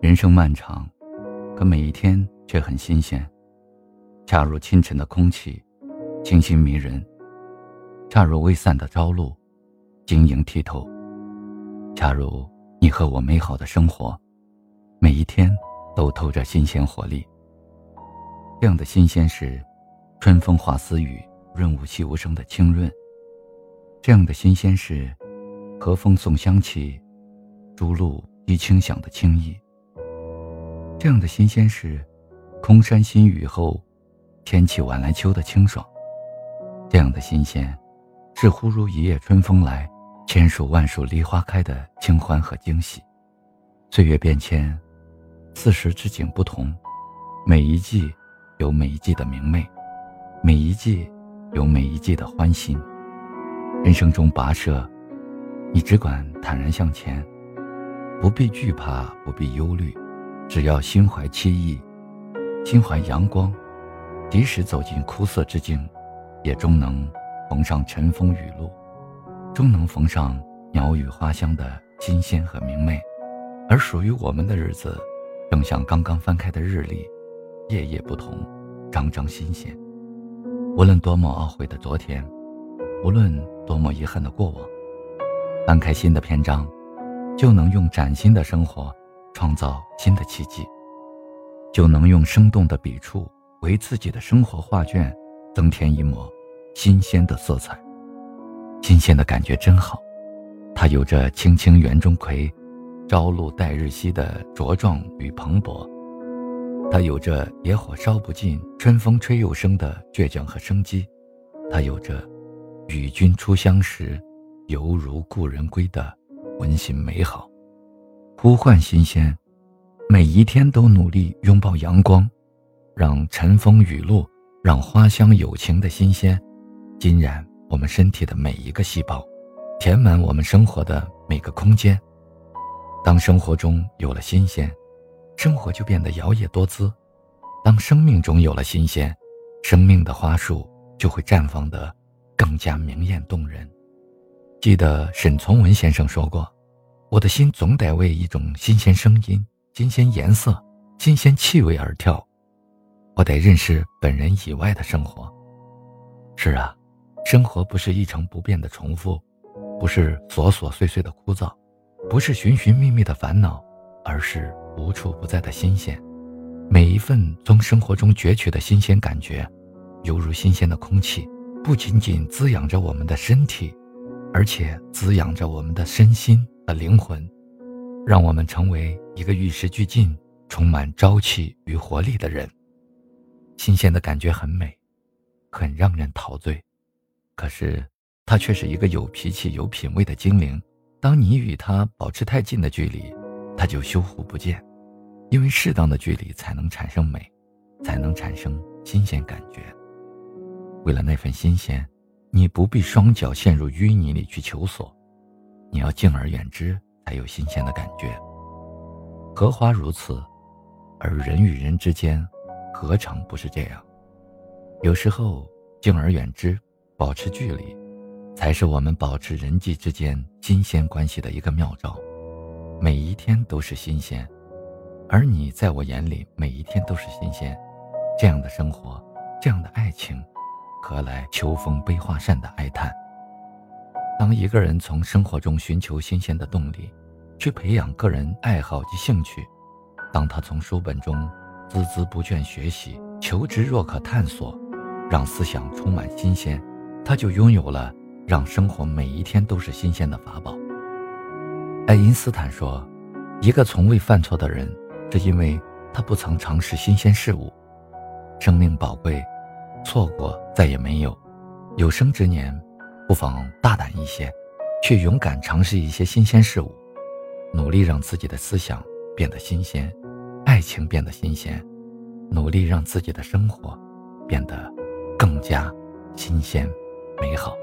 人生漫长，可每一天却很新鲜。恰如清晨的空气，清新迷人；恰如微散的朝露，晶莹剔透；恰如你和我美好的生活，每一天都透着新鲜活力。这样的新鲜是，春风化丝雨，润物细无声的清润；这样的新鲜是，和风送香气，竹露滴清响的轻易。这样的新鲜是，空山新雨后，天气晚来秋的清爽。这样的新鲜，是忽如一夜春风来，千树万树梨花开的清欢和惊喜。岁月变迁，四时之景不同，每一季有每一季的明媚，每一季有每一季的欢欣。人生中跋涉，你只管坦然向前，不必惧怕，不必忧虑。只要心怀期意，心怀阳光，即使走进枯涩之境，也终能逢上晨风雨露，终能逢上鸟语花香的新鲜和明媚。而属于我们的日子，正像刚刚翻开的日历，夜夜不同，张张新鲜。无论多么懊悔的昨天，无论多么遗憾的过往，翻开新的篇章，就能用崭新的生活。创造新的奇迹，就能用生动的笔触为自己的生活画卷增添一抹新鲜的色彩。新鲜的感觉真好，它有着青青园中葵，朝露待日晞的茁壮与蓬勃；它有着野火烧不尽，春风吹又生的倔强和生机；它有着与君初相识，犹如故人归的温馨美好。呼唤新鲜，每一天都努力拥抱阳光，让晨风雨露，让花香友情的新鲜，浸染我们身体的每一个细胞，填满我们生活的每个空间。当生活中有了新鲜，生活就变得摇曳多姿；当生命中有了新鲜，生命的花束就会绽放得更加明艳动人。记得沈从文先生说过。我的心总得为一种新鲜声音、新鲜颜色、新鲜气味而跳。我得认识本人以外的生活。是啊，生活不是一成不变的重复，不是琐琐碎碎的枯燥，不是寻寻觅觅的烦恼，而是无处不在的新鲜。每一份从生活中攫取的新鲜感觉，犹如新鲜的空气，不仅仅滋养着我们的身体，而且滋养着我们的身心。和灵魂，让我们成为一个与时俱进、充满朝气与活力的人。新鲜的感觉很美，很让人陶醉。可是，它却是一个有脾气、有品味的精灵。当你与它保持太近的距离，它就修护不见。因为适当的距离才能产生美，才能产生新鲜感觉。为了那份新鲜，你不必双脚陷入淤泥里去求索。你要敬而远之，才有新鲜的感觉。荷花如此，而人与人之间，何尝不是这样？有时候，敬而远之，保持距离，才是我们保持人际之间新鲜关系的一个妙招。每一天都是新鲜，而你在我眼里每一天都是新鲜。这样的生活，这样的爱情，何来秋风悲画扇的哀叹？当一个人从生活中寻求新鲜的动力，去培养个人爱好及兴趣；当他从书本中孜孜不倦学习，求知若渴探索，让思想充满新鲜，他就拥有了让生活每一天都是新鲜的法宝。爱因斯坦说：“一个从未犯错的人，是因为他不曾尝试新鲜事物。生命宝贵，错过再也没有。有生之年。”不妨大胆一些，去勇敢尝试一些新鲜事物，努力让自己的思想变得新鲜，爱情变得新鲜，努力让自己的生活变得更加新鲜美好。